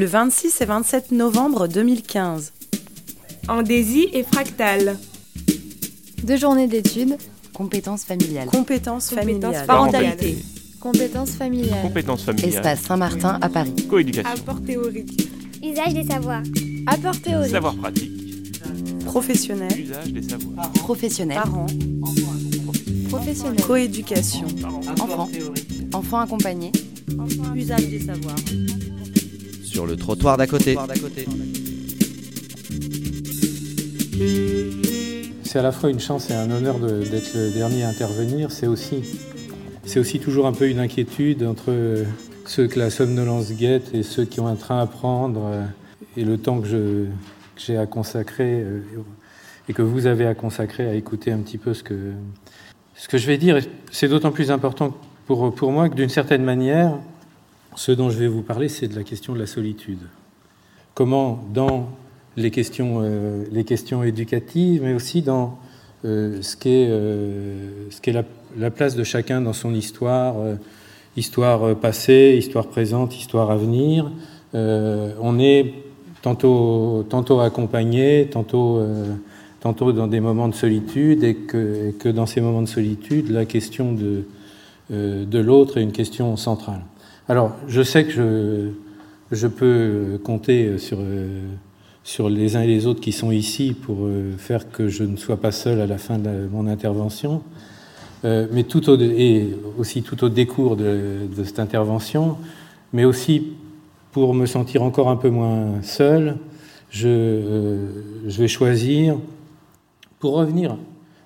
le 26 et 27 novembre 2015. Andésie et Fractal. Deux journées d'études. Compétences familiales. Compétences familiales. Parentalité. Compétences familiales. Compétences familiales. Espace Saint-Martin à Paris. Coéducation. Apport théorique. Usage des savoirs. Apport théorique. Savoir pratique. Professionnels. Usage des savoirs. Professionnels. Parents. Professionnels. Coéducation. Enfants. Enfants accompagnés. Usage des savoirs. Sur le trottoir d'à côté. C'est à la fois une chance et un honneur d'être le dernier à intervenir. C'est aussi, aussi toujours un peu une inquiétude entre ceux que la somnolence guette et ceux qui ont un train à prendre euh, et le temps que j'ai à consacrer euh, et que vous avez à consacrer à écouter un petit peu ce que, ce que je vais dire. C'est d'autant plus important pour, pour moi que d'une certaine manière, ce dont je vais vous parler, c'est de la question de la solitude. Comment, dans les questions, euh, éducatives, mais aussi dans euh, ce qu'est euh, la, la place de chacun dans son histoire, histoire passée, histoire présente, histoire à venir. On est tantôt, accompagné, tantôt, tantôt dans des moments de solitude, et que, et que dans ces moments de solitude, la question de l'autre est une question centrale. Alors, je sais que je, peux compter sur, les uns et les autres qui sont ici pour euh, faire que je ne sois pas seul à la fin de mon intervention, Euh, mais tout et aussi tout au décours de, de cette intervention, mais aussi pour me sentir encore un peu moins seul, je, euh, je vais choisir, pour revenir,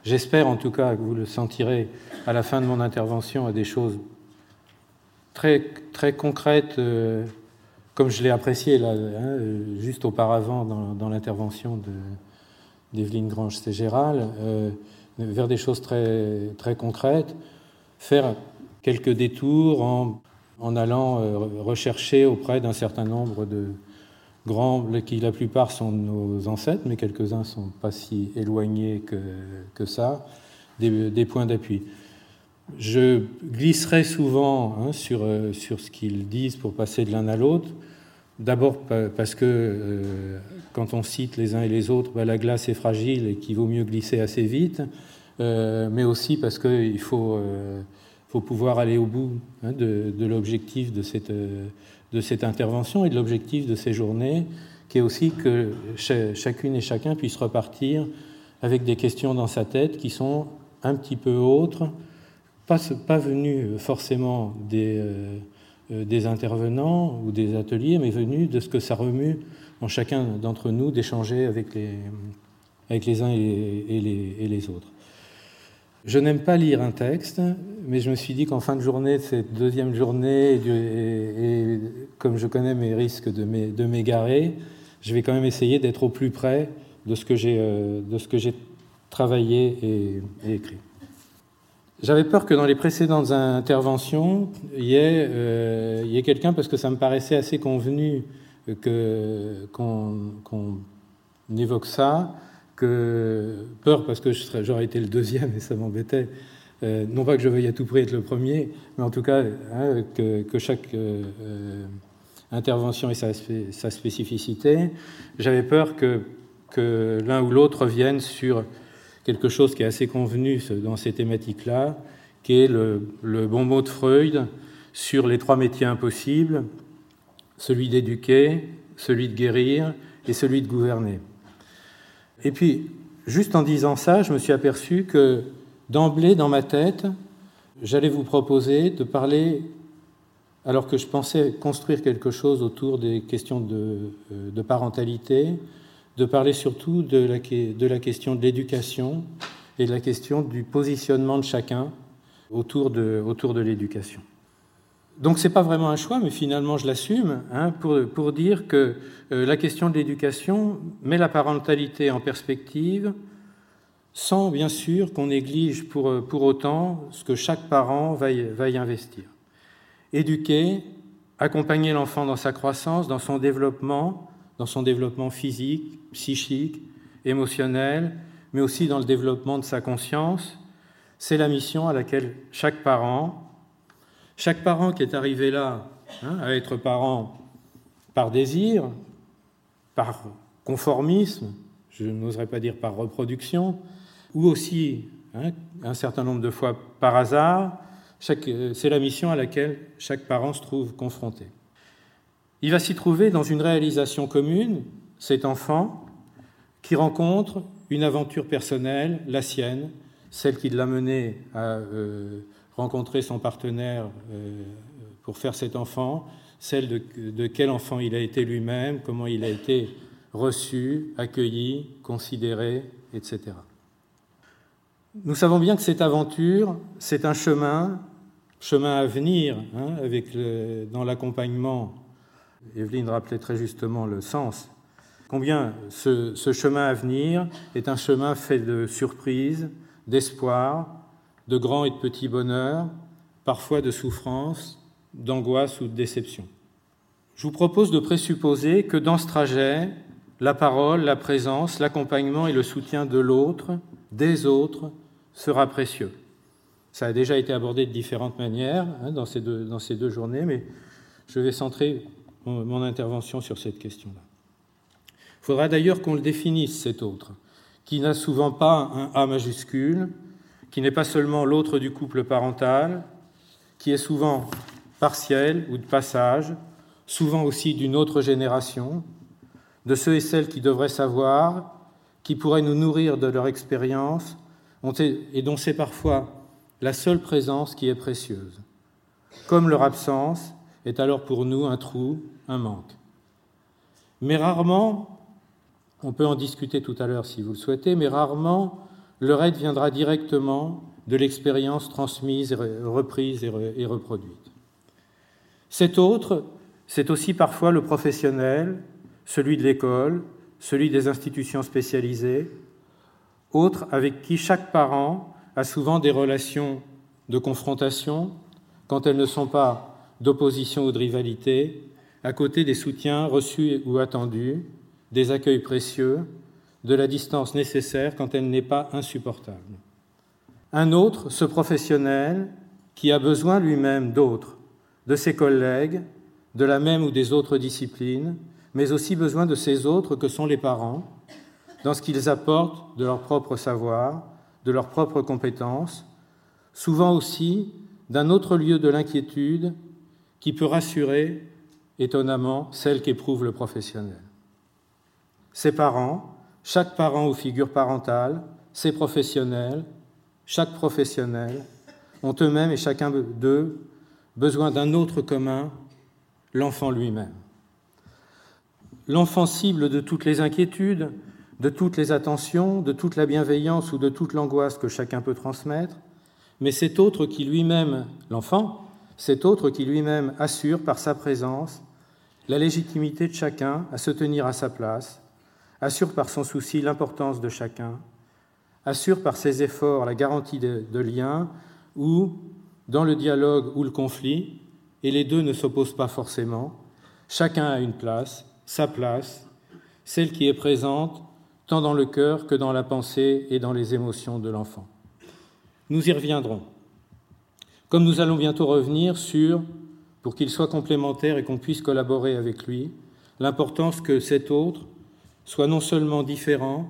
j'espère en tout cas que vous le sentirez à la fin de mon intervention, à des choses très, très concrètes, euh, comme je l'ai apprécié là, hein, euh, juste auparavant dans, l'intervention de- d'Evelyne Grange-Ségéral, euh, vers des choses très, très concrètes, faire quelques détours en, allant euh, rechercher auprès d'un certain nombre de grands, qui la plupart sont nos ancêtres, mais quelques-uns sont pas si éloignés que, que ça, des points d'appui. Je glisserai souvent hein, sur, euh, sur ce qu'ils disent pour passer de l'un à l'autre. D'abord pa- parce que euh, quand on cite les uns et les autres, bah, la glace est fragile et qu'il vaut mieux glisser assez vite, Euh, mais aussi parce qu'il faut, faut pouvoir aller au bout hein, de, l'objectif de cette, de cette intervention et de l'objectif de ces journées, qui est aussi que cha- chacune et chacun puisse repartir avec des questions dans sa tête qui sont un petit peu autres, pas, pas venues forcément des, euh, euh, des intervenants ou des ateliers, mais venues de ce que ça remue en chacun d'entre nous d'échanger avec les, uns et, les, autres. Je n'aime pas lire un texte, mais je me suis dit qu'en fin de journée, cette deuxième journée, et, comme je connais mes risques de m'é- de m'égarer, je vais quand même essayer d'être au plus près de ce que j'ai euh, travaillé et écrit. J'avais peur que dans les précédentes interventions, il y ait, euh, ait quelqu'un, parce que ça me paraissait assez convenu que- qu'on qu'on évoque ça, que peur parce que j'aurais été le deuxième et ça m'embêtait. Euh, non pas que je veuille à tout prix être le premier, mais en tout cas hein, que, que chaque euh, euh, intervention ait sa, sa spécificité. J'avais peur que, que l'un ou l'autre revienne sur quelque chose qui est assez convenu dans ces thématiques-là, qui est le, bon mot de Freud sur les trois métiers impossibles, celui d'éduquer, celui de guérir et celui de gouverner. Et puis, juste en disant ça, je me suis aperçu que d'emblée, dans ma tête, j'allais vous proposer de parler, alors que je pensais construire quelque chose autour des questions de, euh, de parentalité, de parler surtout de la, question de l'éducation et de la question du positionnement de chacun autour de, autour de l'éducation. Donc c'est pas vraiment un choix, mais finalement je l'assume hein, pour, pour dire que euh, la question de l'éducation met la parentalité en perspective, sans bien sûr qu'on néglige pour, pour autant ce que chaque parent va va y investir. Éduquer, accompagner l'enfant dans sa croissance, dans son développement, dans son développement physique, psychique, émotionnel, mais aussi dans le développement de sa conscience, c'est la mission à laquelle chaque parent, chaque parent qui est arrivé là hein, à être parent par désir, par conformisme, je n'oserais pas dire par reproduction, ou aussi hein, un certain nombre de fois par hasard. C'est la mission à laquelle chaque parent se trouve confronté. Il va s'y trouver dans une réalisation commune, cet enfant, qui rencontre une aventure personnelle, la sienne, celle qui l'a mené à euh, rencontrer son partenaire euh, pour faire cet enfant, celle de, quel enfant il a été lui-même, comment il a été reçu, accueilli, considéré, etc. Nous savons bien que cette aventure, c'est un chemin, chemin à venir, hein, dans l'accompagnement. Evelyne rappelait très justement le sens. Combien ce, chemin à venir est un chemin fait de surprises, d'espoir, de grands et de petits bonheurs, parfois de souffrance, d'angoisse ou de déception. Je vous propose de présupposer que dans ce trajet, la parole, la présence, l'accompagnement et le soutien de l'autre, des autres, sera précieux. Ça a déjà été abordé de différentes manières hein, dans, ces deux, dans, ces deux, journées, mais je vais centrer mon intervention sur cette question-là. Il faudra d'ailleurs qu'on le définisse, cet autre, qui n'a souvent pas un A majuscule, qui n'est pas seulement l'autre du couple parental, qui est souvent partiel ou de passage, souvent aussi d'une autre génération, de ceux et celles qui devraient savoir, qui pourraient nous nourrir de leur expérience, et dont c'est parfois la seule présence qui est précieuse. Comme leur absence est alors pour nous un trou, un manque. Mais rarement, on peut en discuter tout à l'heure si vous le souhaitez, mais rarement leur aide viendra directement de l'expérience transmise, reprise et reproduite. Cet autre, c'est aussi parfois le professionnel, celui de l'école, celui des institutions spécialisées, autres avec qui chaque parent a souvent des relations de confrontation, quand elles ne sont pas d'opposition ou de rivalité, à côté des soutiens reçus ou attendus, des accueils précieux, de la distance nécessaire quand elle n'est pas insupportable. Un autre, ce professionnel, qui a besoin lui-même d'autres, de ses collègues, de la même ou des autres disciplines, mais aussi besoin de ces autres que sont les parents, dans ce qu'ils apportent de leur propre savoir, de leurs propres compétences, souvent aussi d'un autre lieu de l'inquiétude qui peut rassurer étonnamment celle qu'éprouve le professionnel. Ses parents, chaque parent ou figure parentale, ses professionnels, chaque professionnel, ont eux-mêmes et chacun d'eux besoin d'un autre commun, l'enfant lui-même. L'enfant cible de toutes les inquiétudes, de toutes les attentions, de toute la bienveillance ou de toute l'angoisse que chacun peut transmettre, mais cet autre qui lui-même, l'enfant, cet autre qui lui-même assure par sa présence la légitimité de chacun à se tenir à sa place, assure par son souci l'importance de chacun, assure par ses efforts la garantie de, de lien où, dans le dialogue ou le conflit, et les deux ne s'opposent pas forcément, chacun a une place sa place, celle qui est présente tant dans le cœur que dans la pensée et dans les émotions de l'enfant. Nous y reviendrons. Comme nous allons bientôt revenir sur, pour qu'il soit complémentaire et qu'on puisse collaborer avec lui, l'importance que cet autre soit non seulement différent,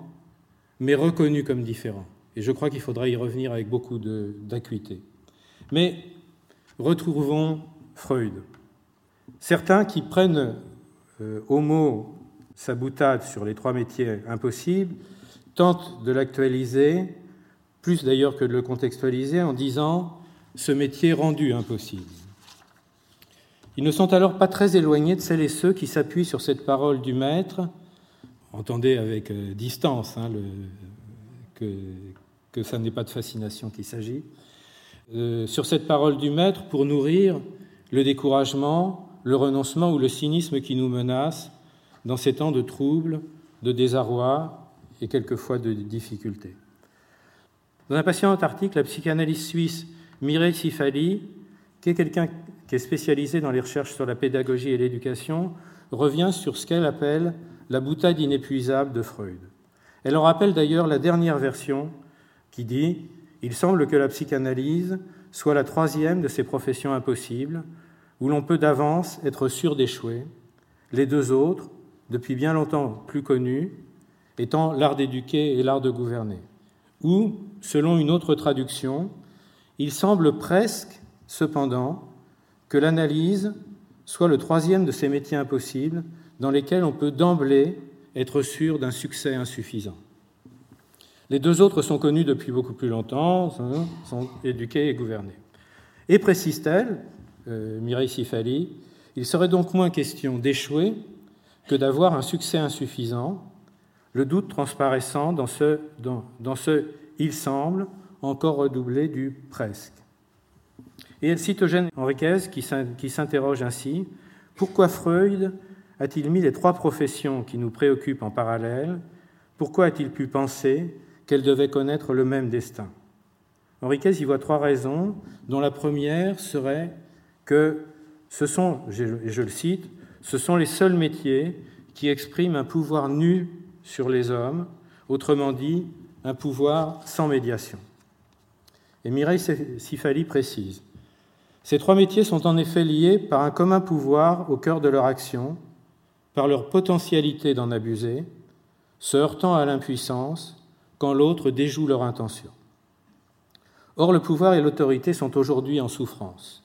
mais reconnu comme différent. Et je crois qu'il faudra y revenir avec beaucoup d'acuité. Mais retrouvons Freud. Certains qui prennent euh, Homo, sa boutade sur les trois métiers impossibles, tente de l'actualiser, plus d'ailleurs que de le contextualiser, en disant ce métier rendu impossible. Ils ne sont alors pas très éloignés de celles et ceux qui s'appuient sur cette parole du Maître, entendez avec euh, distance hein, que, ça n'est pas de fascination qu'il s'agit, euh, sur cette parole du Maître pour nourrir le découragement, le renoncement ou le cynisme qui nous menace dans ces temps de troubles, de désarroi et quelquefois de difficultés. Dans un patient article, la psychanalyste suisse Mireille Sifali, qui est quelqu'un qui est spécialisé dans les recherches sur la pédagogie et l'éducation, revient sur ce qu'elle appelle la boutade inépuisable de Freud. Elle en rappelle d'ailleurs la dernière version qui dit Il semble que la psychanalyse soit la troisième de ces professions impossibles, où l'on peut d'avance être sûr d'échouer, les deux autres, depuis bien longtemps plus connus, étant l'art d'éduquer et l'art de gouverner. Ou, selon une autre traduction, il semble presque, cependant, que l'analyse soit le troisième de ces métiers impossibles dans lesquels on peut d'emblée être sûr d'un succès insuffisant. Les deux autres sont connus depuis beaucoup plus longtemps, sont éduqués et gouvernés. Et précise-t-elle, euh, Mireille Sifali, il serait donc moins question d'échouer que d'avoir un succès insuffisant, le doute transparaissant dans ce, dans, dans ce il semble encore redoublé du presque. Et elle cite Eugène Henriquez qui s'interroge ainsi pourquoi Freud a-t-il mis les trois professions qui nous préoccupent en parallèle? Pourquoi a-t-il pu penser qu'elles devaient connaître le même destin? Henriquez y voit trois raisons, dont la première serait que ce sont, et je le cite, ce sont les seuls métiers qui expriment un pouvoir nu sur les hommes, autrement dit, un pouvoir sans médiation. Et Mireille Sifali précise Ces trois métiers sont en effet liés par un commun pouvoir au cœur de leur action, par leur potentialité d'en abuser, se heurtant à l'impuissance quand l'autre déjoue leur intention. Or, le pouvoir et l'autorité sont aujourd'hui en souffrance.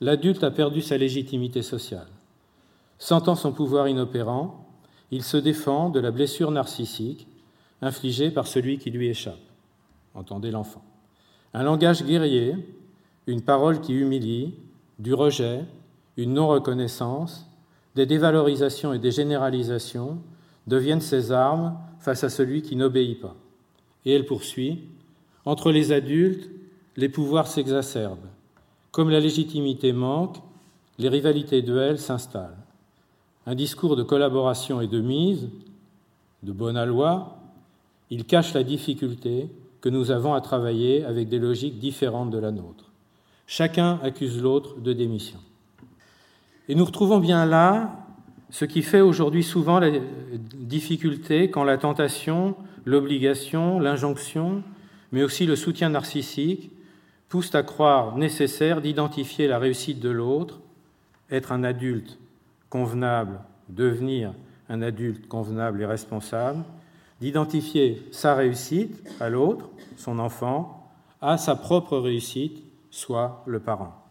L'adulte a perdu sa légitimité sociale. Sentant son pouvoir inopérant, il se défend de la blessure narcissique infligée par celui qui lui échappe. Entendez l'enfant. Un langage guerrier, une parole qui humilie, du rejet, une non-reconnaissance, des dévalorisations et des généralisations deviennent ses armes face à celui qui n'obéit pas. Et elle poursuit, entre les adultes, les pouvoirs s'exacerbent. Comme la légitimité manque, les rivalités duels s'installent. Un discours de collaboration et de mise, de bonne loi, il cache la difficulté que nous avons à travailler avec des logiques différentes de la nôtre. Chacun accuse l'autre de démission. Et nous retrouvons bien là ce qui fait aujourd'hui souvent la difficulté quand la tentation, l'obligation, l'injonction, mais aussi le soutien narcissique poussent à croire nécessaire d'identifier la réussite de l'autre, être un adulte convenable, devenir un adulte convenable et responsable, d'identifier sa réussite à l'autre, son enfant, à sa propre réussite, soit le parent.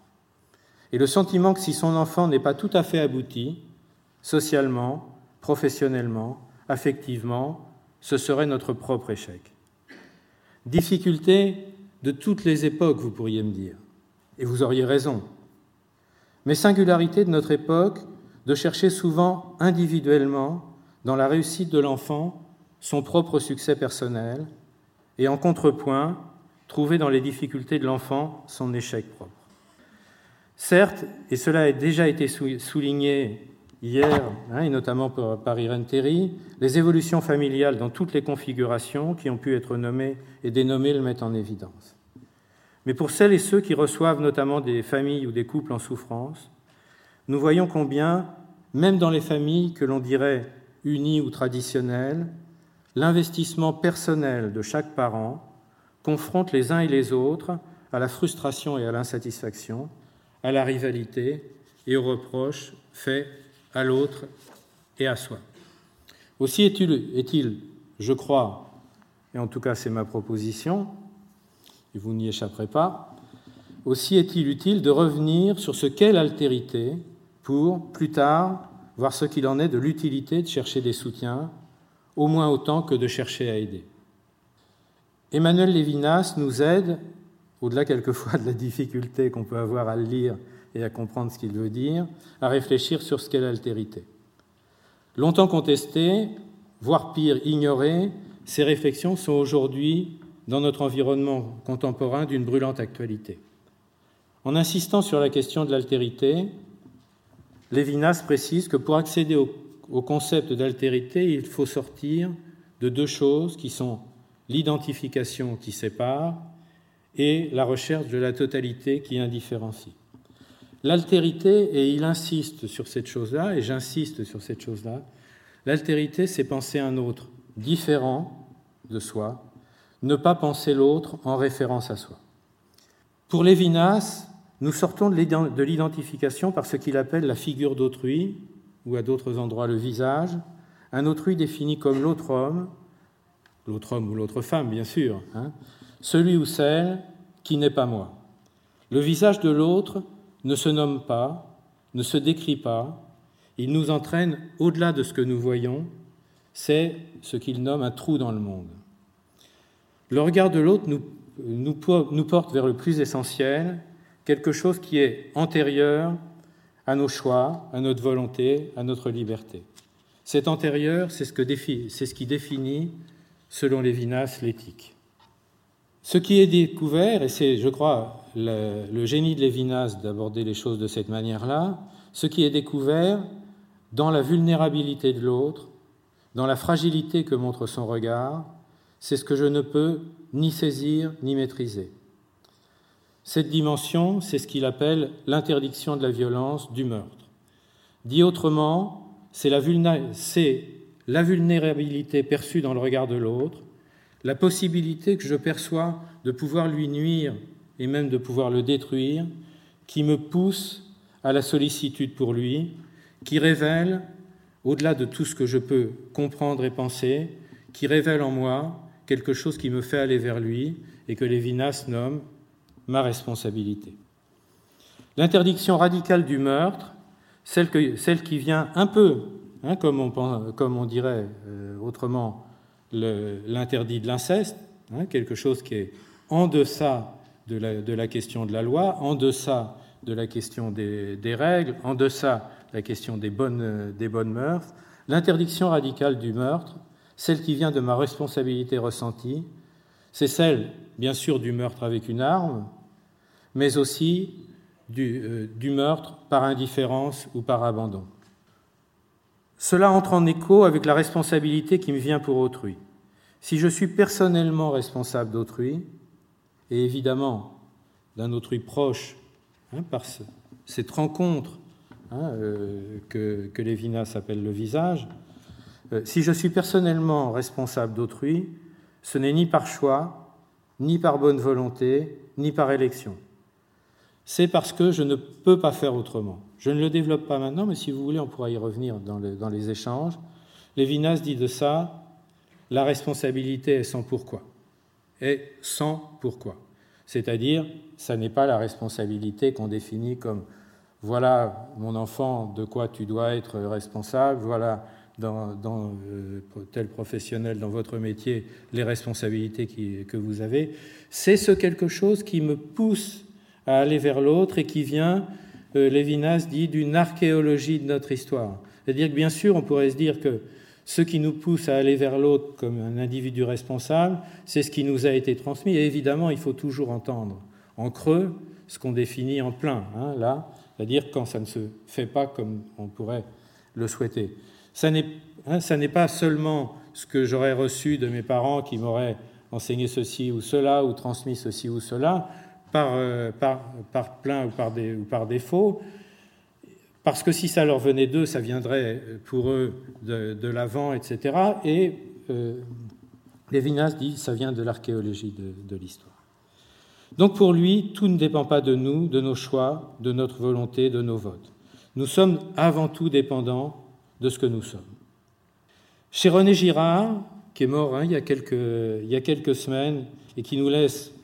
Et le sentiment que si son enfant n'est pas tout à fait abouti, socialement, professionnellement, affectivement, ce serait notre propre échec. Difficulté de toutes les époques, vous pourriez me dire, et vous auriez raison. Mais singularité de notre époque de chercher souvent individuellement, dans la réussite de l'enfant, son propre succès personnel, et en contrepoint, trouver dans les difficultés de l'enfant son échec propre. Certes, et cela a déjà été souligné hier, hein, et notamment par Irène Terry, les évolutions familiales dans toutes les configurations qui ont pu être nommées et dénommées le mettent en évidence. Mais pour celles et ceux qui reçoivent notamment des familles ou des couples en souffrance, nous voyons combien, même dans les familles que l'on dirait unies ou traditionnelles, l'investissement personnel de chaque parent confronte les uns et les autres à la frustration et à l'insatisfaction, à la rivalité et aux reproches faits à l'autre et à soi. Aussi est-il, je crois, et en tout cas c'est ma proposition, et vous n'y échapperez pas, aussi est-il utile de revenir sur ce qu'est l'altérité pour, plus tard, voir ce qu'il en est de l'utilité de chercher des soutiens, au moins autant que de chercher à aider. Emmanuel Lévinas nous aide, au-delà quelquefois de la difficulté qu'on peut avoir à le lire et à comprendre ce qu'il veut dire, à réfléchir sur ce qu'est l'altérité. Longtemps contestées, voire pire, ignorées, ces réflexions sont aujourd'hui, dans notre environnement contemporain, d'une brûlante actualité. En insistant sur la question de l'altérité, Lévinas précise que pour accéder au, concept d'altérité, il faut sortir de deux choses qui sont l'identification qui sépare et la recherche de la totalité qui indifférencie. L'altérité, et il insiste sur cette chose-là, et j'insiste sur cette chose-là, l'altérité, c'est penser un autre différent de soi, ne pas penser l'autre en référence à soi. Pour Lévinas, nous sortons de l'identification par ce qu'il appelle la figure d'autrui, ou à d'autres endroits le visage, un autrui défini comme l'autre homme, l'autre homme ou l'autre femme bien sûr, hein, celui ou celle qui n'est pas moi. Le visage de l'autre ne se nomme pas, ne se décrit pas, il nous entraîne au-delà de ce que nous voyons, c'est ce qu'il nomme un trou dans le monde. Le regard de l'autre nous, porte vers le plus essentiel, quelque chose qui est antérieur à nos choix, à notre volonté, à notre liberté. Cet antérieur, c'est ce, ce, qui définit, selon Lévinas, l'éthique. Ce qui est découvert, et c'est, je crois, le, génie de Lévinas d'aborder les choses de cette manière-là, ce qui est découvert dans la vulnérabilité de l'autre, dans la fragilité que montre son regard, c'est ce que je ne peux ni saisir ni maîtriser. Cette dimension, c'est ce qu'il appelle l'interdiction de la violence, du meurtre. Dit autrement, c'est la, vulnérabilité perçue dans le regard de l'autre, la possibilité que je perçois de pouvoir lui nuire et même de pouvoir le détruire, qui me pousse à la sollicitude pour lui, qui révèle, au-delà de tout ce que je peux comprendre et penser, qui révèle en moi quelque chose qui me fait aller vers lui et que Lévinas nomme ma responsabilité. L'interdiction radicale du meurtre, celle, qui vient un peu, hein, comme, on, comme, on, dirait euh, autrement, l'interdit de l'inceste, hein, quelque chose qui est en deçà de la, question de la loi, en deçà de la question des, règles, en deçà de la question des bonnes, des mœurs, l'interdiction radicale du meurtre, celle qui vient de ma responsabilité ressentie, c'est celle, bien sûr, du meurtre avec une arme, mais aussi du, euh, du, meurtre par indifférence ou par abandon. Cela entre en écho avec la responsabilité qui me vient pour autrui. Si je suis personnellement responsable d'autrui, et évidemment d'un autrui proche, hein, par ce, cette rencontre hein, euh, que, que Lévinas appelle le visage, euh, si je suis personnellement responsable d'autrui, ce n'est ni par choix, ni par bonne volonté, ni par élection. C'est parce que je ne peux pas faire autrement. Je ne le développe pas maintenant, mais si vous voulez, on pourra y revenir dans, les échanges. Lévinas dit de ça, la responsabilité est sans pourquoi. Est sans pourquoi. C'est-à-dire, ça n'est pas la responsabilité qu'on définit comme voilà, mon enfant, de quoi tu dois être responsable, voilà dans, euh, tel professionnel, dans votre métier, les responsabilités que vous avez, c'est ce quelque chose qui me pousse à aller vers l'autre et qui vient, Lévinas dit, d'une archéologie de notre histoire. C'est-à-dire que bien sûr, on pourrait se dire que ce qui nous pousse à aller vers l'autre comme un individu responsable, c'est ce qui nous a été transmis. Et évidemment, il faut toujours entendre en creux ce qu'on définit en plein, hein, là, c'est-à-dire quand ça ne se fait pas comme on pourrait le souhaiter. Ça n'est hein, pas seulement ce que j'aurais reçu de mes parents qui m'auraient enseigné ceci ou cela ou transmis ceci ou cela par, euh, par, par plein ou par, des, ou par défaut, parce que si ça leur venait d'eux, ça viendrait pour eux de, l'avant, etc. Et euh, Lévinas dit ça vient de l'archéologie de, de l'histoire. Donc pour lui, tout ne dépend pas de nous, de nos choix, de notre volonté, de nos votes. Nous sommes avant tout dépendants de ce que nous sommes. Chez René Girard, qui est mort hein, il, y a quelques, il, y a quelques, semaines et qui nous laisse,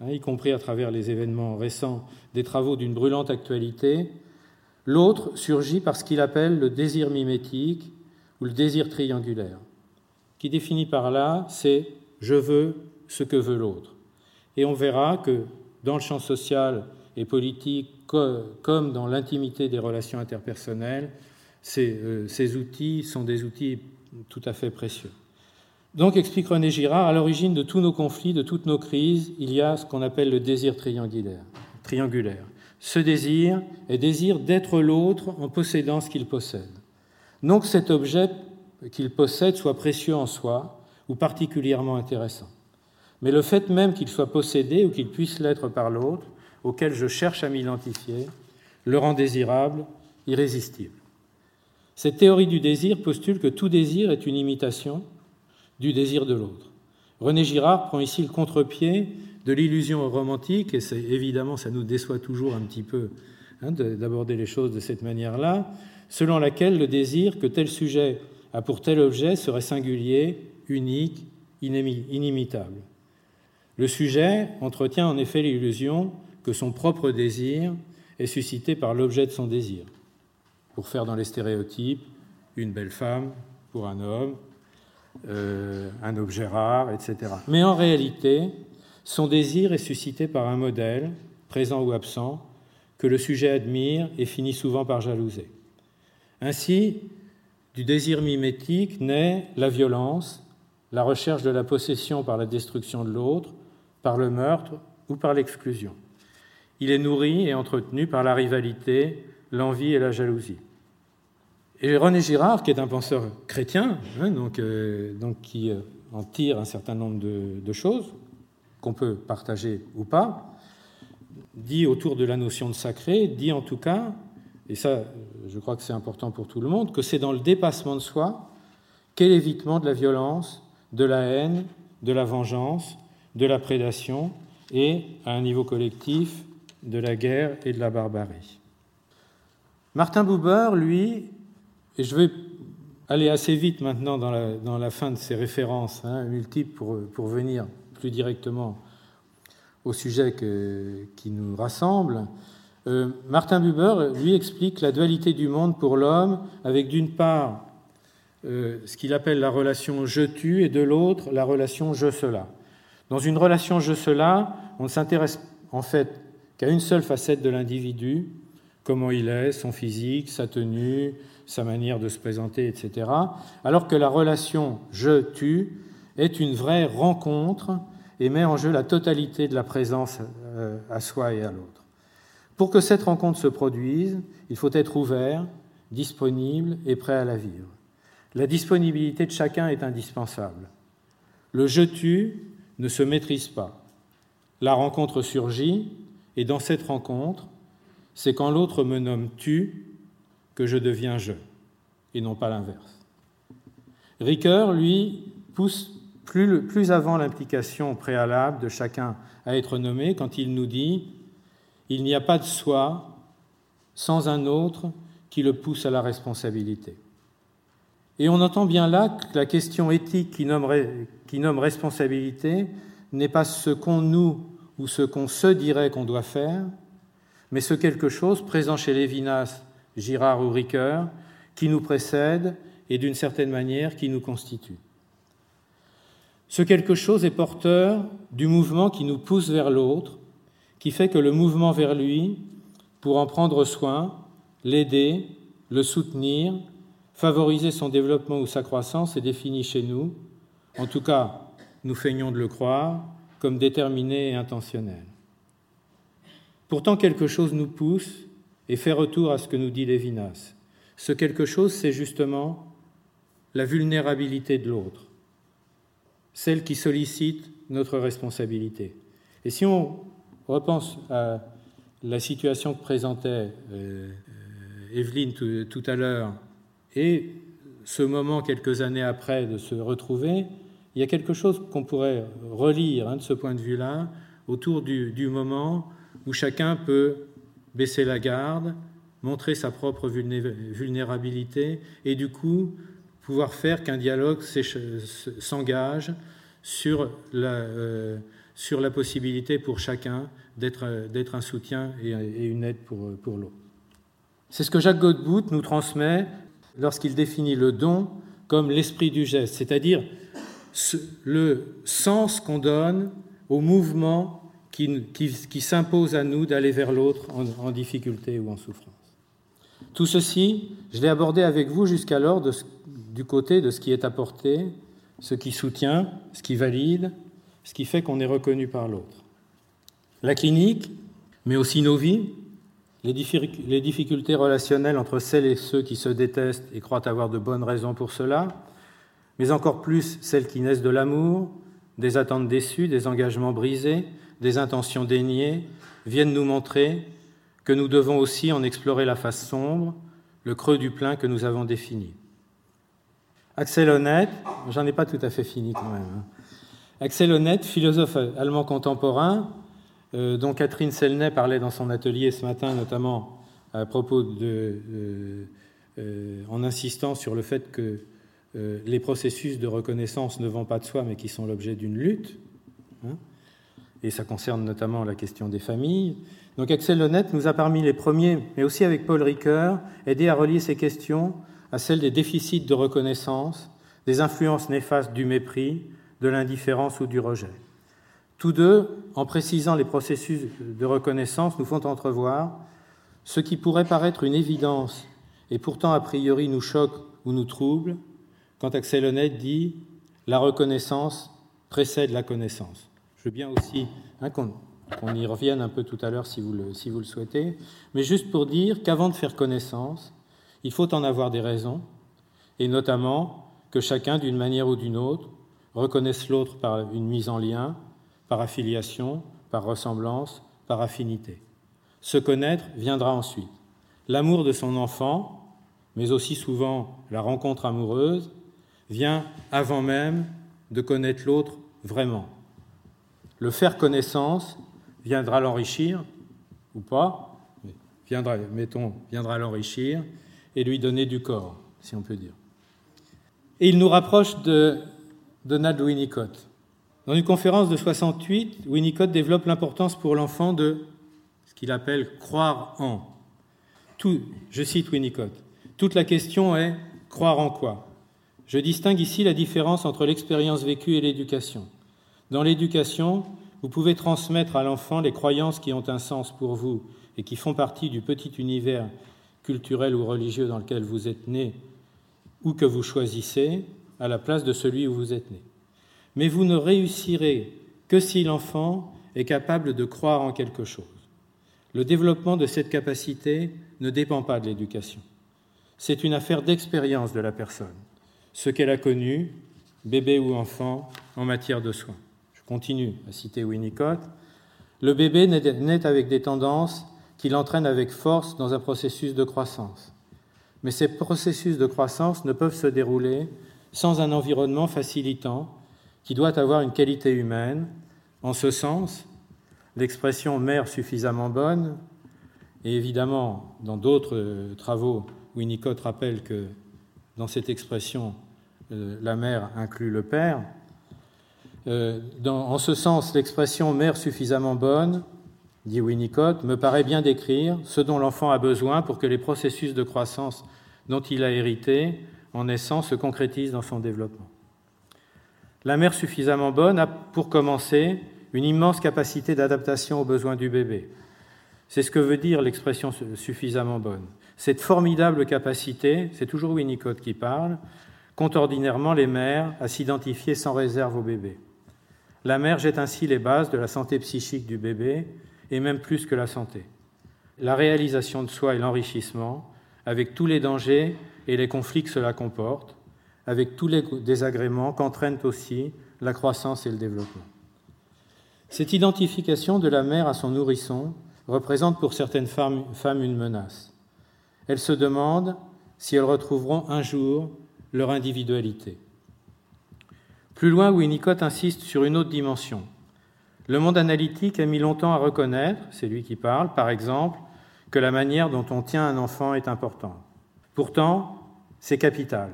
hein, y compris à travers les événements récents, des travaux d'une brûlante actualité, l'autre surgit par ce qu'il appelle le désir mimétique ou le désir triangulaire, qui définit par là, c'est je veux ce que veut l'autre. Et on verra que dans le champ social et politique, comme dans l'intimité des relations interpersonnelles, euh, ces, outils sont des outils tout à fait précieux. Donc, explique René Girard, à l'origine de tous nos conflits, de toutes nos crises, il y a ce qu'on appelle le désir triangulaire. Ce désir est désir d'être l'autre en possédant ce qu'il possède. Non que cet objet qu'il possède soit précieux en soi ou particulièrement intéressant, mais le fait même qu'il soit possédé ou qu'il puisse l'être par l'autre, auquel je cherche à m'identifier, le rend désirable, irrésistible. Cette théorie du désir postule que tout désir est une imitation du désir de l'autre. René Girard prend ici le contre-pied de l'illusion romantique, et évidemment ça nous déçoit toujours un petit peu hein, d'aborder les choses de cette manière-là, selon laquelle le désir que tel sujet a pour tel objet serait singulier, unique, inimitable. Le sujet entretient en effet l'illusion que son propre désir est suscité par l'objet de son désir. Pour faire dans les stéréotypes, une belle femme pour un homme, euh, un objet rare, etc. Mais en réalité, son désir est suscité par un modèle, présent ou absent, que le sujet admire et finit souvent par jalouser. Ainsi, du désir mimétique naît la violence, la recherche de la possession par la destruction de l'autre, par le meurtre ou par l'exclusion. Il est nourri et entretenu par la rivalité, l'envie et la jalousie. Et René Girard, qui est un penseur chrétien, hein, donc, euh, donc, qui euh, en tire un certain nombre de, de choses, qu'on peut partager ou pas, dit autour de la notion de sacré, dit en tout cas, et ça je crois que c'est important pour tout le monde, que c'est dans le dépassement de soi qu'est l'évitement de la violence, de la haine, de la vengeance, de la prédation et, à un niveau collectif, de la guerre et de la barbarie. Martin Buber, lui, et je vais aller assez vite maintenant dans la, fin de ces références hein, multiples pour, venir plus directement au sujet qui nous rassemble. Euh, Martin Buber, lui, explique la dualité du monde pour l'homme avec d'une part euh, ce qu'il appelle la relation je-tu et de l'autre la relation je-cela. Dans une relation je-cela, on ne s'intéresse en fait qu'à une seule facette de l'individu, comment il est, son physique, sa tenue, sa manière de se présenter, etc. Alors que la relation je-tu est une vraie rencontre et met en jeu la totalité de la présence euh, à soi et à l'autre. Pour que cette rencontre se produise, il faut être ouvert, disponible et prêt à la vivre. La disponibilité de chacun est indispensable. Le je-tu ne se maîtrise pas. La rencontre surgit, et dans cette rencontre, c'est quand l'autre me nomme tu que je deviens je, et non pas l'inverse. Ricoeur, lui, pousse plus, avant l'implication préalable de chacun à être nommé quand il nous dit Il n'y a pas de soi sans un autre qui le pousse à la responsabilité. Et on entend bien là que la question éthique qui nomme, qui nomme responsabilité n'est pas ce qu'on nous ou ce qu'on se dirait qu'on doit faire, mais ce quelque chose présent chez Lévinas Girard ou Ricoeur, qui nous précède et d'une certaine manière qui nous constitue. Ce quelque chose est porteur du mouvement qui nous pousse vers l'autre, qui fait que le mouvement vers lui, pour en prendre soin, l'aider, le soutenir, favoriser son développement ou sa croissance est défini chez nous, en tout cas nous feignons de le croire, comme déterminé et intentionnel. Pourtant quelque chose nous pousse et fait retour à ce que nous dit Lévinas. Ce quelque chose, c'est justement la vulnérabilité de l'autre, celle qui sollicite notre responsabilité. Et si on repense à la situation que présentait euh, Evelyne tout, à l'heure et ce moment quelques années après de se retrouver, il y a quelque chose qu'on pourrait relire hein, de ce point de vue-là autour du moment où chacun peut baisser la garde, montrer sa propre vulnérabilité et du coup pouvoir faire qu'un dialogue s'engage sur la, euh, sur la possibilité pour chacun d'être un soutien et, une aide pour, pour l'autre. C'est ce que Jacques Godbout nous transmet lorsqu'il définit le don comme l'esprit du geste, c'est-à-dire le sens qu'on donne au mouvement qui, s'impose à nous d'aller vers l'autre en, difficulté ou en souffrance. Tout ceci, je l'ai abordé avec vous jusqu'alors du côté de ce qui est apporté, ce qui soutient, ce qui valide, ce qui fait qu'on est reconnu par l'autre. La clinique, mais aussi nos vies, les, difficultés relationnelles entre celles et ceux qui se détestent et croient avoir de bonnes raisons pour cela, mais encore plus celles qui naissent de l'amour, des attentes déçues, des engagements brisés, des intentions déniées, viennent nous montrer que nous devons aussi en explorer la face sombre, le creux du plein que nous avons défini. Axel Honneth, j'en ai pas tout à fait fini quand même. Hein. Axel Honneth, philosophe allemand contemporain, euh, dont Catherine Selnay parlait dans son atelier ce matin, notamment à propos de, euh, en insistant sur le fait que euh, les processus de reconnaissance ne vont pas de soi, mais qui sont l'objet d'une lutte. Hein, et ça concerne notamment la question des familles. Donc Axel Honnête nous a parmi les premiers, mais aussi avec Paul Ricoeur, aidé à relier ces questions à celles des déficits de reconnaissance, des influences néfastes du mépris, de l'indifférence ou du rejet. Tous deux, en précisant les processus de reconnaissance, nous font entrevoir ce qui pourrait paraître une évidence et pourtant a priori nous choque ou nous trouble, quand Axel Honnête dit la reconnaissance précède la connaissance. Veux bien aussi hein, qu'on y revienne un peu tout à l'heure si vous le souhaitez, mais juste pour dire qu'avant de faire connaissance, il faut en avoir des raisons, et notamment que chacun, d'une manière ou d'une autre, reconnaisse l'autre par une mise en lien, par affiliation, par ressemblance, par affinité. Se connaître viendra ensuite. L'amour de son enfant, mais aussi souvent la rencontre amoureuse, vient avant même de connaître l'autre vraiment. Le faire connaissance viendra l'enrichir, ou pas, viendra, mettons, viendra l'enrichir et lui donner du corps, si on peut dire. Et il nous rapproche de Donald Winnicott. Dans une conférence de 68, Winnicott développe l'importance pour l'enfant de ce qu'il appelle croire en. Tout, je cite Winnicott, toute la question est croire en quoi? Je distingue ici la différence entre l'expérience vécue et l'éducation. Dans l'éducation, vous pouvez transmettre à l'enfant les croyances qui ont un sens pour vous et qui font partie du petit univers culturel ou religieux dans lequel vous êtes né ou que vous choisissez à la place de celui où vous êtes né. Mais vous ne réussirez que si l'enfant est capable de croire en quelque chose. Le développement de cette capacité ne dépend pas de l'éducation. C'est une affaire d'expérience de la personne, ce qu'elle a connu, bébé ou enfant, en matière de soins. Continue à citer Winnicott. Le bébé naît avec des tendances qui l'entraînent avec force dans un processus de croissance. Mais ces processus de croissance ne peuvent se dérouler sans un environnement facilitant qui doit avoir une qualité humaine. En ce sens, l'expression mère suffisamment bonne, et évidemment, dans d'autres euh, travaux, Winnicott rappelle que dans cette expression, euh, la mère inclut le père. Euh, en ce sens, l'expression mère suffisamment bonne, dit Winnicott, me paraît bien décrire ce dont l'enfant a besoin pour que les processus de croissance dont il a hérité en naissant se concrétisent dans son développement. La mère suffisamment bonne a, pour commencer, une immense capacité d'adaptation aux besoins du bébé. C'est ce que veut dire l'expression suffisamment bonne. Cette formidable capacité, c'est toujours Winnicott qui parle, compte ordinairement les mères à s'identifier sans réserve au bébé. La mère jette ainsi les bases de la santé psychique du bébé, et même plus que la santé. La réalisation de soi et l'enrichissement, avec tous les dangers et les conflits que cela comporte, avec tous les désagréments qu'entraînent aussi la croissance et le développement. Cette identification de la mère à son nourrisson représente pour certaines femmes, une menace. Elles se demandent si elles retrouveront un jour leur individualité. Plus loin, Winnicott insiste sur une autre dimension. Le monde analytique a mis longtemps à reconnaître, c'est lui qui parle, par exemple, que la manière dont on tient un enfant est importante. Pourtant, c'est capital.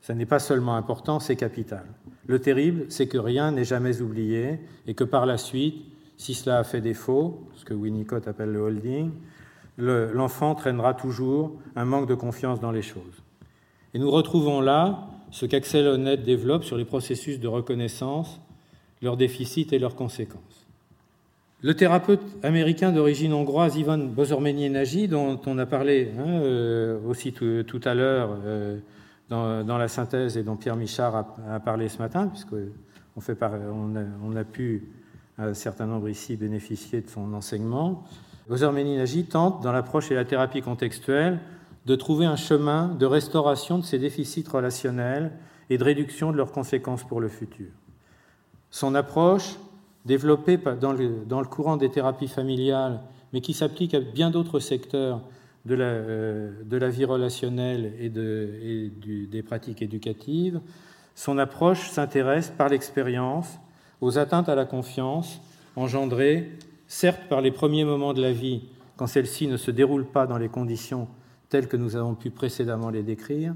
Ce n'est pas seulement important, c'est capital. Le terrible, c'est que rien n'est jamais oublié et que par la suite, si cela a fait défaut, ce que Winnicott appelle le holding, l'enfant traînera toujours un manque de confiance dans les choses. Et nous retrouvons là ce qu'Axel Honnête développe sur les processus de reconnaissance, leurs déficits et leurs conséquences. Le thérapeute américain d'origine hongroise Ivan Bozormeni-Nagy, dont on a parlé hein, euh, aussi tout, à l'heure euh, dans, la synthèse et dont Pierre Michard a, parlé ce matin, puisqu'on a, pu, un certain nombre ici, bénéficier de son enseignement, Bozor-Méninagi tente, dans l'approche et la thérapie contextuelle, de trouver un chemin de restauration de ces déficits relationnels et de réduction de leurs conséquences pour le futur. Son approche, développée dans le, courant des thérapies familiales, mais qui s'applique à bien d'autres secteurs de la, euh, vie relationnelle et, des pratiques éducatives, son approche s'intéresse par l'expérience aux atteintes à la confiance engendrées, certes par les premiers moments de la vie, quand celle-ci ne se déroule pas dans les conditions tels que nous avons pu précédemment les décrire,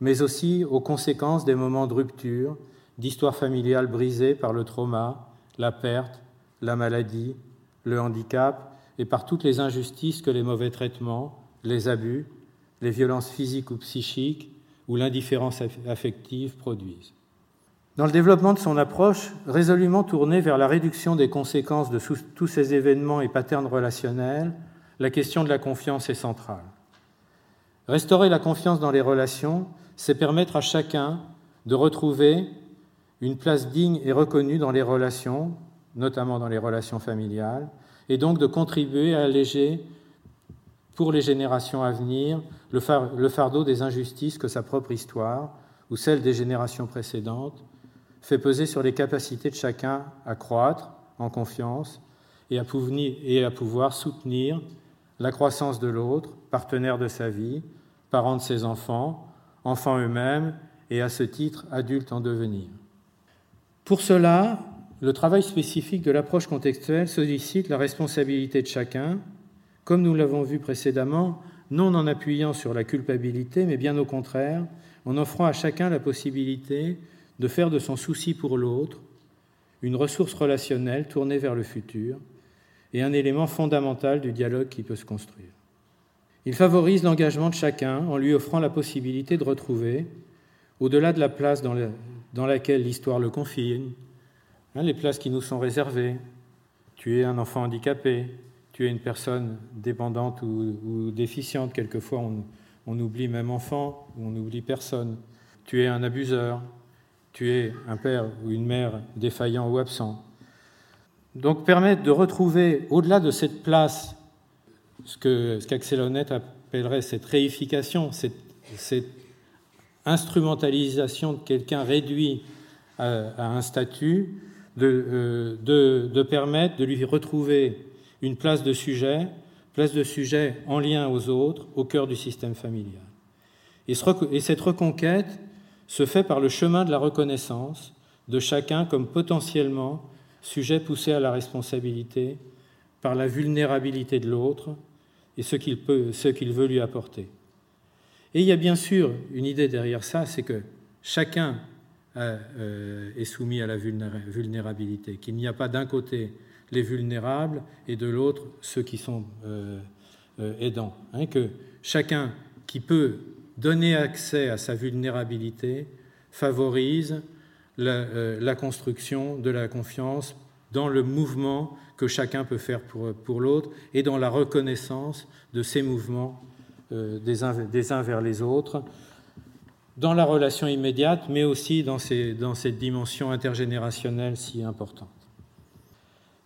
mais aussi aux conséquences des moments de rupture, d'histoires familiales brisées par le trauma, la perte, la maladie, le handicap et par toutes les injustices que les mauvais traitements, les abus, les violences physiques ou psychiques ou l'indifférence affective produisent. Dans le développement de son approche, résolument tournée vers la réduction des conséquences de tous ces événements et patterns relationnels, la question de la confiance est centrale. Restaurer la confiance dans les relations, c'est permettre à chacun de retrouver une place digne et reconnue dans les relations, notamment dans les relations familiales, et donc de contribuer à alléger pour les générations à venir le fardeau des injustices que sa propre histoire, ou celle des générations précédentes, fait peser sur les capacités de chacun à croître en confiance et à pouvoir soutenir la croissance de l'autre, partenaire de sa vie, parents de ses enfants, enfants eux-mêmes et à ce titre adultes en devenir. Pour cela, le travail spécifique de l'approche contextuelle sollicite la responsabilité de chacun, comme nous l'avons vu précédemment, non en appuyant sur la culpabilité, mais bien au contraire, en offrant à chacun la possibilité de faire de son souci pour l'autre une ressource relationnelle tournée vers le futur et un élément fondamental du dialogue qui peut se construire. Il favorise l'engagement de chacun en lui offrant la possibilité de retrouver, au-delà de la place dans, laquelle l'histoire le confine, hein, les places qui nous sont réservées. Tu es un enfant handicapé, tu es une personne dépendante ou, déficiente, quelquefois on, on, oublie même enfant ou on oublie personne. Tu es un abuseur, tu es un père ou une mère défaillant ou absent. Donc permettre de retrouver, au-delà de cette place ce que ce qu'Axel Honnête appellerait cette réification, cette, instrumentalisation de quelqu'un réduit à, un statut, euh, de, permettre de lui retrouver une place de sujet, place de sujet en lien aux autres, au cœur du système familial. Et cette reconquête se fait par le chemin de la reconnaissance de chacun comme potentiellement sujet poussé à la responsabilité, par la vulnérabilité de l'autre, et ce qu'il peut, ce qu'il veut lui apporter. Et il y a bien sûr une idée derrière ça, c'est que chacun euh, est soumis à la vulnérabilité, qu'il n'y a pas d'un côté les vulnérables et de l'autre ceux qui sont euh, euh, aidants, hein, que chacun qui peut donner accès à sa vulnérabilité favorise la, la construction de la confiance dans le mouvement que chacun peut faire pour, pour l'autre et dans la reconnaissance de ces mouvements euh, des, uns, vers les autres, dans la relation immédiate, mais aussi dans, ces, dans cette dimension intergénérationnelle si importante.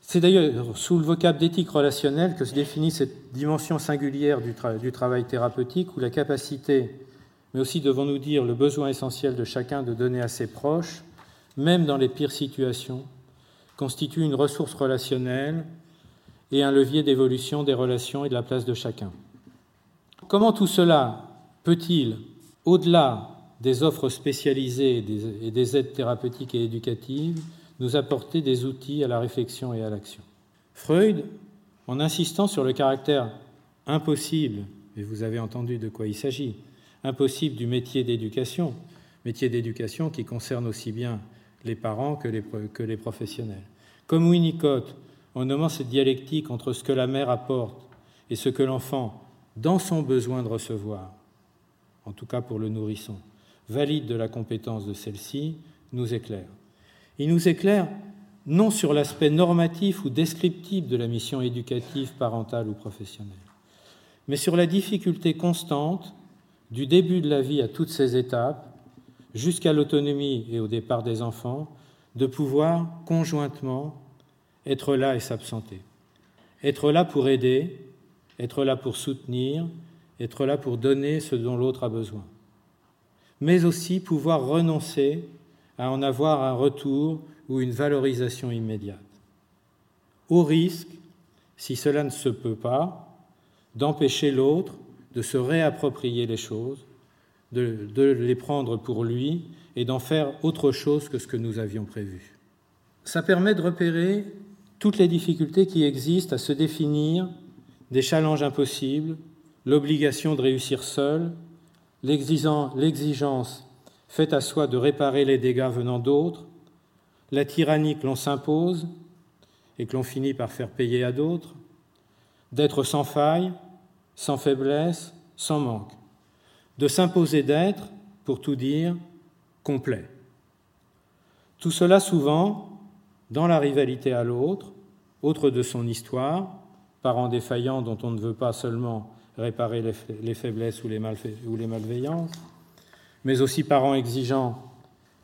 C'est d'ailleurs sous le vocable d'éthique relationnelle que se définit cette dimension singulière du, du travail thérapeutique, où la capacité, mais aussi devons-nous dire le besoin essentiel de chacun de donner à ses proches, même dans les pires situations, constitue une ressource relationnelle et un levier d'évolution des relations et de la place de chacun. Comment tout cela peut-il, au-delà des offres spécialisées et des aides thérapeutiques et éducatives, nous apporter des outils à la réflexion et à l'action? Freud, en insistant sur le caractère impossible, et vous avez entendu de quoi il s'agit, impossible du métier d'éducation, métier d'éducation qui concerne aussi bien les parents que les, professionnels. Comme Winnicott, en nommant cette dialectique entre ce que la mère apporte et ce que l'enfant, dans son besoin de recevoir, en tout cas pour le nourrisson, valide de la compétence de celle-ci, nous éclaire. Il nous éclaire non sur l'aspect normatif ou descriptif de la mission éducative, parentale ou professionnelle, mais sur la difficulté constante du début de la vie à toutes ses étapes jusqu'à l'autonomie et au départ des enfants, de pouvoir conjointement être là et s'absenter. Être là pour aider, être là pour soutenir, être là pour donner ce dont l'autre a besoin. Mais aussi pouvoir renoncer à en avoir un retour ou une valorisation immédiate. Au risque, si cela ne se peut pas, d'empêcher l'autre de se réapproprier les choses, de, les prendre pour lui et d'en faire autre chose que ce que nous avions prévu. Ça permet de repérer toutes les difficultés qui existent à se définir des challenges impossibles l'obligation de réussir seul, l'exigence faite à soi de réparer les dégâts venant d'autres, la tyrannie que l'on s'impose et que l'on finit par faire payer à d'autres, d'être sans faille, sans faiblesse, sans manque, de s'imposer d'être, pour tout dire, complet. Tout cela souvent dans la rivalité à l'autre, autre de son histoire, parent défaillant dont on ne veut pas seulement réparer les, faiblesses ou les, malveillances, mais aussi parent exigeant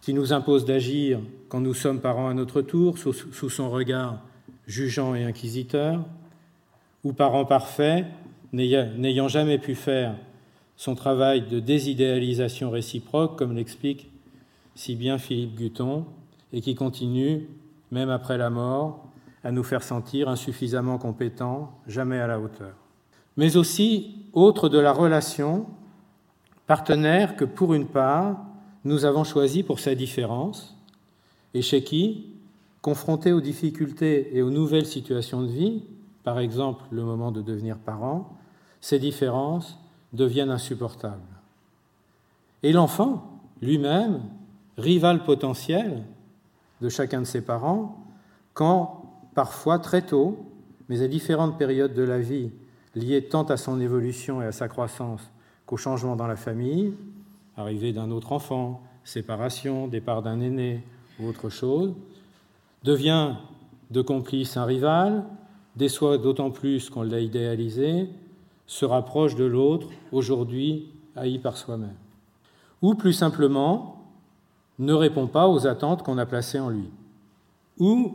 qui nous impose d'agir quand nous sommes parents à notre tour, sous, son regard jugeant et inquisiteur, ou parent parfait, n'ayant jamais pu faire son travail de désidéalisation réciproque, comme l'explique si bien Philippe Guton, et qui continue, même après la mort, à nous faire sentir insuffisamment compétents, jamais à la hauteur. Mais aussi, autre de la relation, partenaire que pour une part, nous avons choisi pour sa différence, et chez qui, confronté aux difficultés et aux nouvelles situations de vie, par exemple le moment de devenir parent, ces différences deviennent insupportables. Et l'enfant, lui-même, rival potentiel de chacun de ses parents, quand, parfois très tôt, mais à différentes périodes de la vie, liées tant à son évolution et à sa croissance qu'au changement dans la famille, arrivée d'un autre enfant, séparation, départ d'un aîné ou autre chose, devient de complice un rival, déçoit d'autant plus qu'on l'a idéalisé, se rapproche de l'autre, aujourd'hui haï par soi-même. Ou plus simplement, ne répond pas aux attentes qu'on a placées en lui. Ou,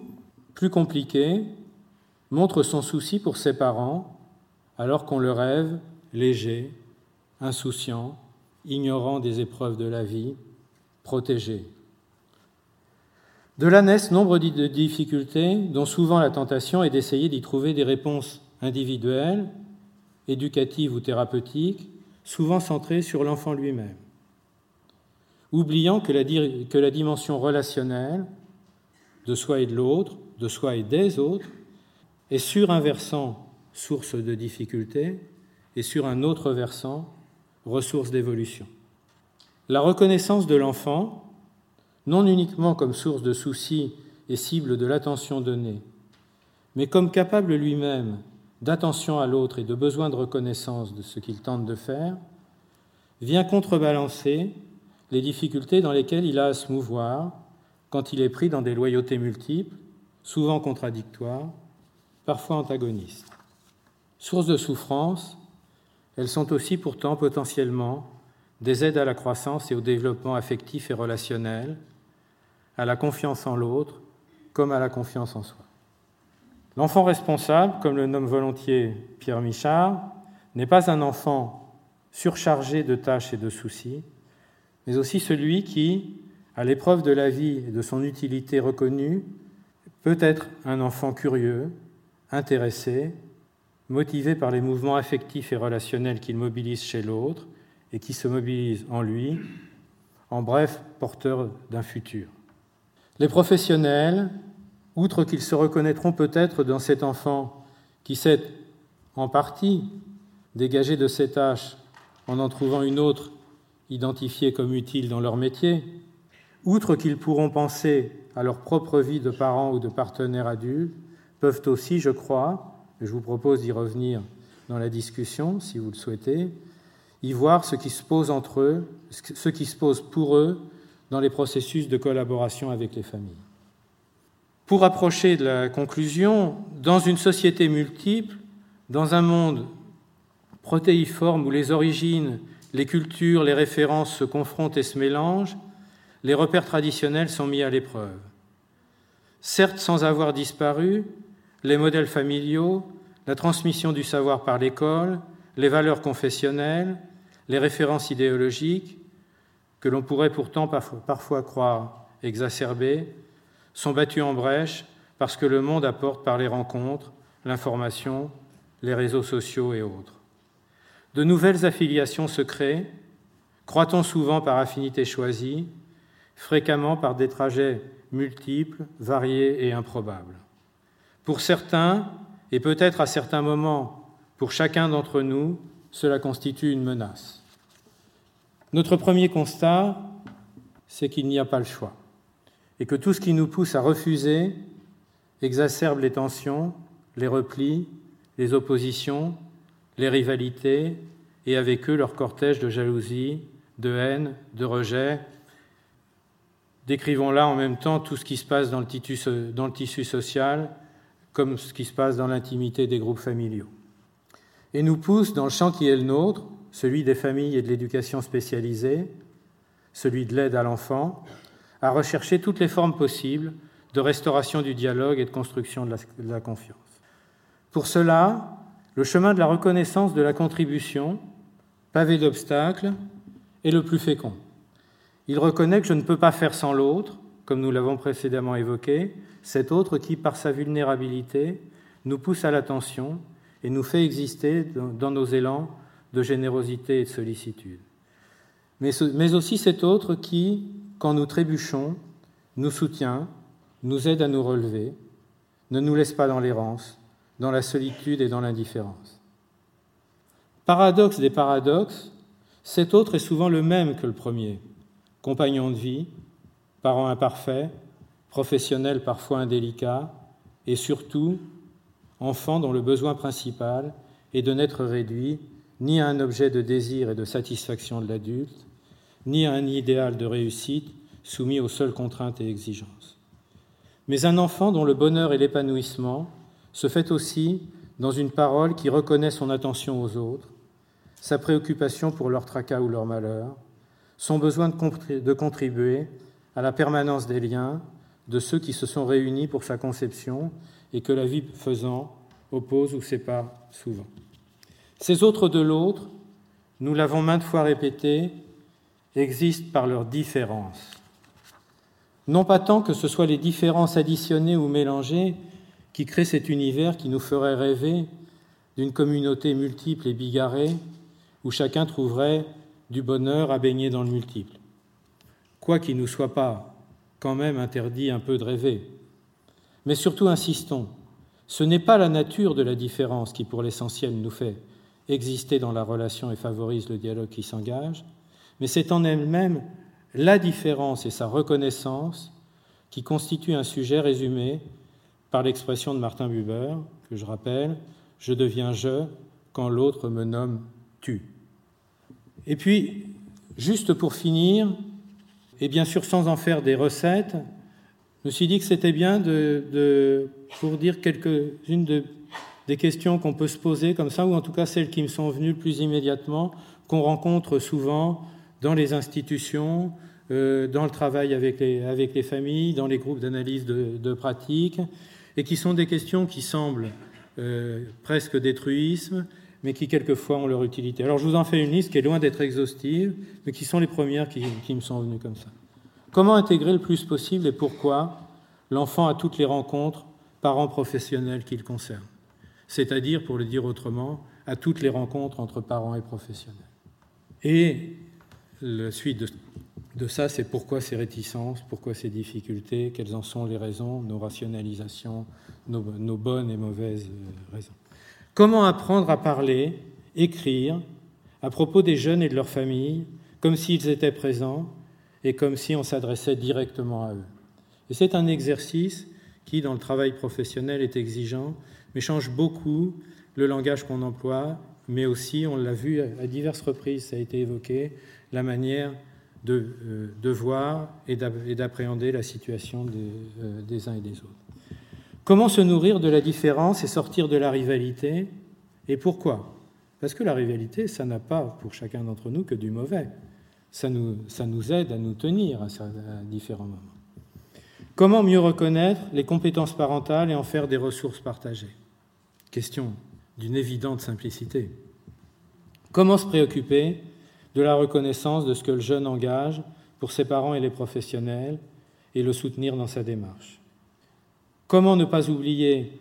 plus compliqué, montre son souci pour ses parents alors qu'on le rêve léger, insouciant, ignorant des épreuves de la vie, protégé. De là naissent nombre de difficultés dont souvent la tentation est d'essayer d'y trouver des réponses individuelles, éducatives ou thérapeutiques, souvent centrées sur l'enfant lui-même, oubliant que la, que la dimension relationnelle de soi et de l'autre, de soi et des autres, est sur un versant source de difficultés et sur un autre versant ressource d'évolution. La reconnaissance de l'enfant, non uniquement comme source de soucis et cible de l'attention donnée, mais comme capable lui-même d'attention à l'autre et de besoin de reconnaissance de ce qu'il tente de faire, vient contrebalancer les difficultés dans lesquelles il a à se mouvoir quand il est pris dans des loyautés multiples, souvent contradictoires, parfois antagonistes. Source de souffrance, elles sont aussi pourtant potentiellement des aides à la croissance et au développement affectif et relationnel, à la confiance en l'autre comme à la confiance en soi. L'enfant responsable, comme le nomme volontiers Pierre Michard, n'est pas un enfant surchargé de tâches et de soucis, mais aussi celui qui, à l'épreuve de la vie et de son utilité reconnue, peut être un enfant curieux, intéressé, motivé par les mouvements affectifs et relationnels qu'il mobilise chez l'autre et qui se mobilise en lui, en bref, porteur d'un futur. Les professionnels, outre qu'ils se reconnaîtront peut-être dans cet enfant qui s'est en partie dégagé de ses tâches en en trouvant une autre identifiée comme utile dans leur métier, outre qu'ils pourront penser à leur propre vie de parents ou de partenaires adultes, peuvent aussi, je crois, je vous propose d'y revenir dans la discussion, si vous le souhaitez, y voir ce qui se pose entre eux, ce qui se pose pour eux dans les processus de collaboration avec les familles. Pour approcher de la conclusion, dans une société multiple, dans un monde protéiforme où les origines, les cultures, les références se confrontent et se mélangent, les repères traditionnels sont mis à l'épreuve. Certes sans avoir disparu, les modèles familiaux, la transmission du savoir par l'école, les valeurs confessionnelles, les références idéologiques, que l'on pourrait pourtant parfois croire exacerbées, sont battues en brèche parce que le monde apporte par les rencontres, l'information, les réseaux sociaux et autres. De nouvelles affiliations se créent, croit-on souvent par affinité choisie, fréquemment par des trajets multiples, variés et improbables. Pour certains, et peut-être à certains moments pour chacun d'entre nous, cela constitue une menace. Notre premier constat, c'est qu'il n'y a pas le choix et que tout ce qui nous pousse à refuser exacerbe les tensions, les replis, les oppositions, les rivalités et avec eux leur cortège de jalousie, de haine, de rejet. Décrivons là en même temps tout ce qui se passe dans le, tissu, social comme ce qui se passe dans l'intimité des groupes familiaux. Et nous pousse dans le champ qui est le nôtre, celui des familles et de l'éducation spécialisée, celui de l'aide à l'enfant, à rechercher toutes les formes possibles de restauration du dialogue et de construction de la, confiance. Pour cela, le chemin de la reconnaissance de la contribution, pavé d'obstacles, est le plus fécond. Il reconnaît que je ne peux pas faire sans l'autre, comme nous l'avons précédemment évoqué, cet autre qui, par sa vulnérabilité, nous pousse à l'attention et nous fait exister dans nos élans de générosité et de sollicitude. Mais, aussi cet autre qui, quand nous trébuchons, nous soutient, nous aide à nous relever, ne nous laisse pas dans l'errance, dans la solitude et dans l'indifférence. Paradoxe des paradoxes, cet autre est souvent le même que le premier, compagnon de vie, parent imparfait, professionnel parfois indélicat, et surtout enfant dont le besoin principal est de n'être réduit ni à un objet de désir et de satisfaction de l'adulte, ni à un idéal de réussite soumis aux seules contraintes et exigences. Mais un enfant dont le bonheur et l'épanouissement se fait aussi dans une parole qui reconnaît son attention aux autres, sa préoccupation pour leur tracas ou leur malheur, son besoin de contribuer à la permanence des liens de ceux qui se sont réunis pour sa conception et que la vie faisant oppose ou sépare souvent. Ces autres de l'autre, nous l'avons maintes fois répété, existent par leur différence. Non pas tant que ce soit les différences additionnées ou mélangées qui créent cet univers qui nous ferait rêver d'une communauté multiple et bigarrée où chacun trouverait du bonheur à baigner dans le multiple. Quoi qu'il ne nous soit pas quand même interdit un peu de rêver. Mais surtout insistons, ce n'est pas la nature de la différence qui pour l'essentiel nous fait exister dans la relation et favorise le dialogue qui s'engage, mais c'est en elle-même la différence et sa reconnaissance qui constituent un sujet résumé par l'expression de Martin Buber, que je rappelle, je deviens je quand l'autre me nomme tu. Et puis, juste pour finir, et bien sûr sans en faire des recettes, je me suis dit que c'était bien de, pour dire quelques-unes de, des questions qu'on peut se poser comme ça, ou en tout cas celles qui me sont venues le plus immédiatement, qu'on rencontre souvent dans les institutions, euh, dans le travail avec les, familles, dans les groupes d'analyse de, de pratiques, et qui sont des questions qui semblent euh, presque des mais qui quelquefois ont leur utilité. Alors je vous en fais une liste qui est loin d'être exhaustive, mais qui sont les premières qui, qui, me sont venues comme ça. Comment intégrer le plus possible et pourquoi l'enfant à toutes les rencontres, parents professionnels qu'il concerne? C'est-à-dire, pour le dire autrement, à toutes les rencontres entre parents et professionnels. Et la suite de, ça, c'est pourquoi ces réticences, pourquoi ces difficultés, quelles en sont les raisons, nos rationalisations, nos, bonnes et mauvaises raisons. Comment apprendre à parler, écrire à propos des jeunes et de leurs familles, comme s'ils étaient présents et comme si on s'adressait directement à eux. Et c'est un exercice qui, dans le travail professionnel, est exigeant, mais change beaucoup le langage qu'on emploie, mais aussi, on l'a vu à diverses reprises, ça a été évoqué, la manière de, euh, voir et d'appréhender la situation des, euh, des uns et des autres. Comment se nourrir de la différence et sortir de la rivalité Et pourquoi? Parce que la rivalité, ça n'a pas pour chacun d'entre nous que du mauvais. Ça nous, aide à nous tenir à différents moments. Comment mieux reconnaître les compétences parentales et en faire des ressources partagées? Question d'une évidente simplicité. Comment se préoccuper de la reconnaissance de ce que le jeune engage pour ses parents et les professionnels et le soutenir dans sa démarche Comment ne pas oublier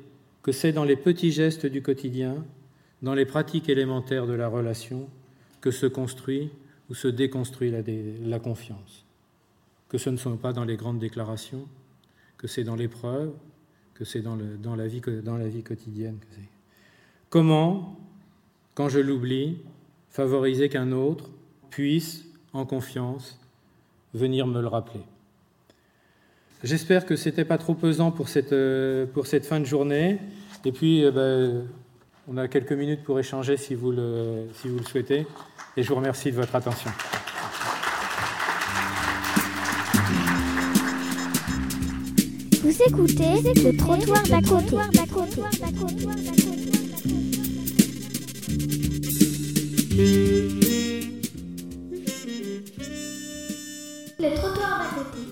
que c'est dans les petits gestes du quotidien, dans les pratiques élémentaires de la relation, que se construit ou se déconstruit la, confiance Que ce ne sont pas dans les grandes déclarations, que c'est dans l'épreuve, que c'est dans la vie quotidienne. Comment, quand je l'oublie, favoriser qu'un autre puisse, en confiance, venir me le rappeler. J'espère que c'était pas trop pesant pour cette, euh, fin de journée. Et puis, euh, ben, on a quelques minutes pour échanger si vous, le, souhaitez. Et je vous remercie de votre attention. Vous écoutez trottoir trottoir d'à côté.